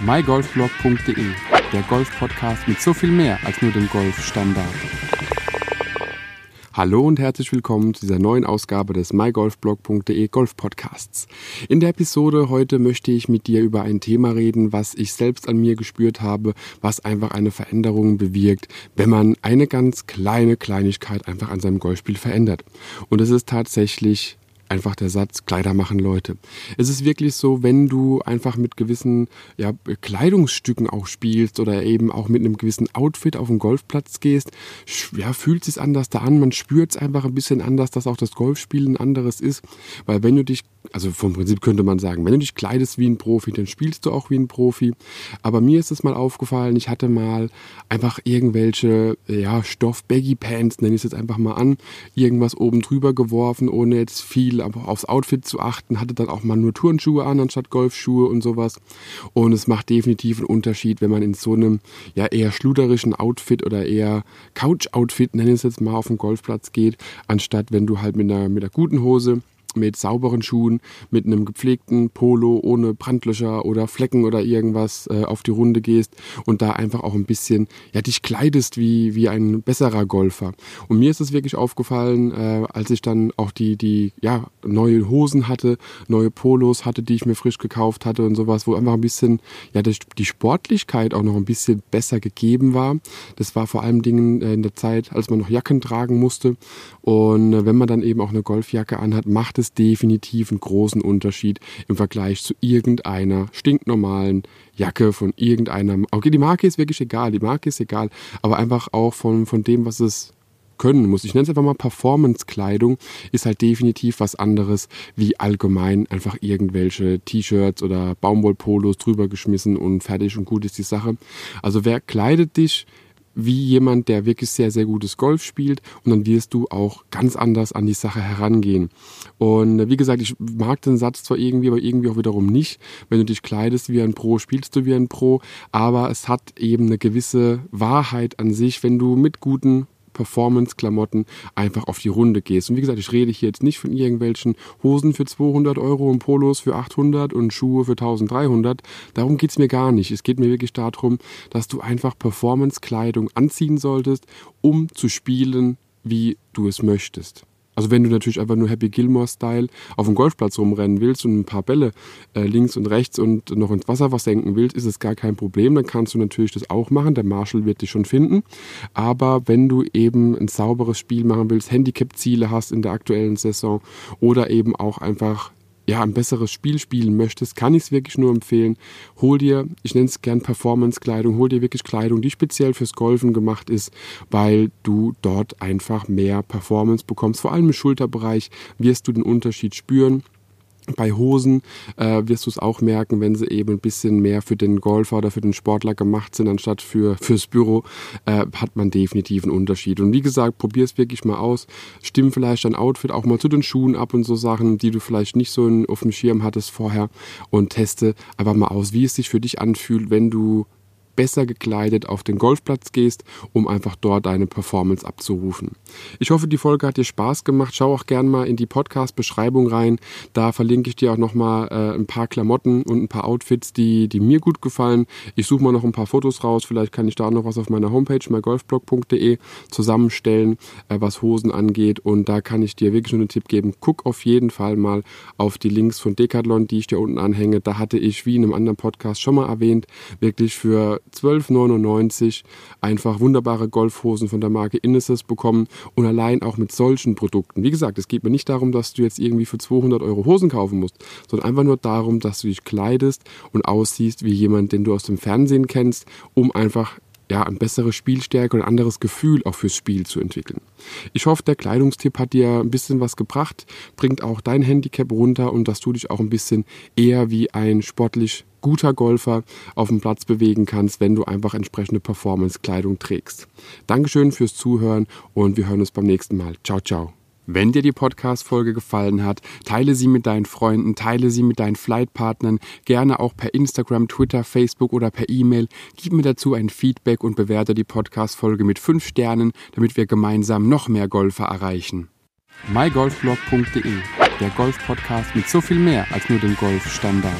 mygolfblog.de, der Golf-Podcast mit so viel mehr als nur dem Golfstandard. Hallo und herzlich willkommen zu dieser neuen Ausgabe des mygolfblog.de Golf Podcasts. In der Episode heute möchte ich mit dir über ein Thema reden, was ich selbst an mir gespürt habe, was einfach eine Veränderung bewirkt, wenn man eine ganz kleine Kleinigkeit einfach an seinem Golfspiel verändert. Und es ist tatsächlich einfach der Satz, Kleider machen Leute. Es ist wirklich so, wenn du einfach mit gewissen ja, Kleidungsstücken auch spielst oder eben auch mit einem gewissen Outfit auf den Golfplatz gehst, ja, fühlt es sich anders da an, man spürt es einfach ein bisschen anders, dass auch das Golfspielen anderes ist, weil wenn du dich, also vom Prinzip könnte man sagen, wenn du dich kleidest wie ein Profi, dann spielst du auch wie ein Profi, aber mir ist es mal aufgefallen, ich hatte mal einfach irgendwelche, ja, Stoff-Baggy-Pants, nenne ich es jetzt einfach mal an, irgendwas oben drüber geworfen, ohne jetzt viel viel aufs Outfit zu achten, hatte dann auch mal nur Turnschuhe an anstatt Golfschuhe und sowas. Und es macht definitiv einen Unterschied, wenn man in so einem ja eher schluderischen Outfit oder eher Couch-Outfit, nenne ich es jetzt mal, auf den Golfplatz geht, anstatt wenn du halt mit einer, mit einer guten Hose mit sauberen Schuhen, mit einem gepflegten Polo ohne Brandlöcher oder Flecken oder irgendwas äh, auf die Runde gehst und da einfach auch ein bisschen, ja, dich kleidest wie, wie ein besserer Golfer. Und mir ist es wirklich aufgefallen, äh, als ich dann auch die, die, ja, neue Hosen hatte, neue Polos hatte, die ich mir frisch gekauft hatte und sowas, wo einfach ein bisschen, ja, die Sportlichkeit auch noch ein bisschen besser gegeben war. Das war vor allem Dingen äh, in der Zeit, als man noch Jacken tragen musste. Und äh, wenn man dann eben auch eine Golfjacke anhat, macht es definitiv einen großen Unterschied im Vergleich zu irgendeiner stinknormalen Jacke von irgendeiner. Okay, die Marke ist wirklich egal, die Marke ist egal, aber einfach auch von, von dem, was es können muss. Ich nenne es einfach mal Performance-Kleidung, ist halt definitiv was anderes wie allgemein einfach irgendwelche T-Shirts oder Baumwollpolos drüber geschmissen und fertig und gut ist die Sache. Also wer kleidet dich wie jemand, der wirklich sehr, sehr gutes Golf spielt und dann wirst du auch ganz anders an die Sache herangehen. Und äh, wie gesagt, ich mag den Satz zwar irgendwie, aber irgendwie auch wiederum nicht. Wenn du dich kleidest wie ein Pro, spielst du wie ein Pro, aber es hat eben eine gewisse Wahrheit an sich, wenn du mit guten Performance-Klamotten einfach auf die Runde gehst. Und wie gesagt, ich rede hier jetzt nicht von irgendwelchen Hosen für 200 Euro und Polos für 800 und Schuhe für 1300. Darum geht es mir gar nicht. Es geht mir wirklich darum, dass du einfach Performance-Kleidung anziehen solltest, um zu spielen, wie du es möchtest. Also wenn du natürlich einfach nur Happy Gilmore-Style auf dem Golfplatz rumrennen willst und ein paar Bälle äh, links und rechts und noch ins Wasser versenken willst, ist es gar kein Problem. Dann kannst du natürlich das auch machen. Der Marshall wird dich schon finden. Aber wenn du eben ein sauberes Spiel machen willst, Handicap-Ziele hast in der aktuellen Saison oder eben auch einfach ja, ein besseres Spiel spielen möchtest, kann ich es wirklich nur empfehlen. Hol dir, ich nenne es gern Performance-Kleidung, hol dir wirklich Kleidung, die speziell fürs Golfen gemacht ist, weil du dort einfach mehr Performance bekommst. Vor allem im Schulterbereich wirst du den Unterschied spüren. Bei Hosen äh, wirst du es auch merken, wenn sie eben ein bisschen mehr für den Golfer oder für den Sportler gemacht sind, anstatt für, fürs Büro, äh, hat man definitiv einen Unterschied. Und wie gesagt, probier es wirklich mal aus. Stimm vielleicht dein Outfit auch mal zu den Schuhen ab und so Sachen, die du vielleicht nicht so in, auf dem Schirm hattest vorher und teste einfach mal aus, wie es sich für dich anfühlt, wenn du besser gekleidet auf den Golfplatz gehst, um einfach dort deine Performance abzurufen. Ich hoffe, die Folge hat dir Spaß gemacht. Schau auch gerne mal in die Podcast-Beschreibung rein. Da verlinke ich dir auch nochmal äh, ein paar Klamotten und ein paar Outfits, die, die mir gut gefallen. Ich suche mal noch ein paar Fotos raus. Vielleicht kann ich da noch was auf meiner Homepage, mygolfblog.de, zusammenstellen, äh, was Hosen angeht. Und da kann ich dir wirklich nur einen Tipp geben. Guck auf jeden Fall mal auf die Links von Decathlon, die ich dir unten anhänge. Da hatte ich, wie in einem anderen Podcast schon mal erwähnt, wirklich für 12,99 einfach wunderbare Golfhosen von der Marke Inneses bekommen und allein auch mit solchen Produkten. Wie gesagt, es geht mir nicht darum, dass du jetzt irgendwie für 200 Euro Hosen kaufen musst, sondern einfach nur darum, dass du dich kleidest und aussiehst wie jemand, den du aus dem Fernsehen kennst, um einfach ja, ein bessere Spielstärke und ein anderes Gefühl auch fürs Spiel zu entwickeln. Ich hoffe, der Kleidungstipp hat dir ein bisschen was gebracht, bringt auch dein Handicap runter und dass du dich auch ein bisschen eher wie ein sportlich guter Golfer auf dem Platz bewegen kannst, wenn du einfach entsprechende Performance-Kleidung trägst. Dankeschön fürs Zuhören und wir hören uns beim nächsten Mal. Ciao, ciao. Wenn dir die Podcast-Folge gefallen hat, teile sie mit deinen Freunden, teile sie mit deinen Flightpartnern, gerne auch per Instagram, Twitter, Facebook oder per E-Mail. Gib mir dazu ein Feedback und bewerte die Podcast-Folge mit 5 Sternen, damit wir gemeinsam noch mehr Golfer erreichen. mygolfblog.de, der Golf-Podcast mit so viel mehr als nur dem Golfstandard.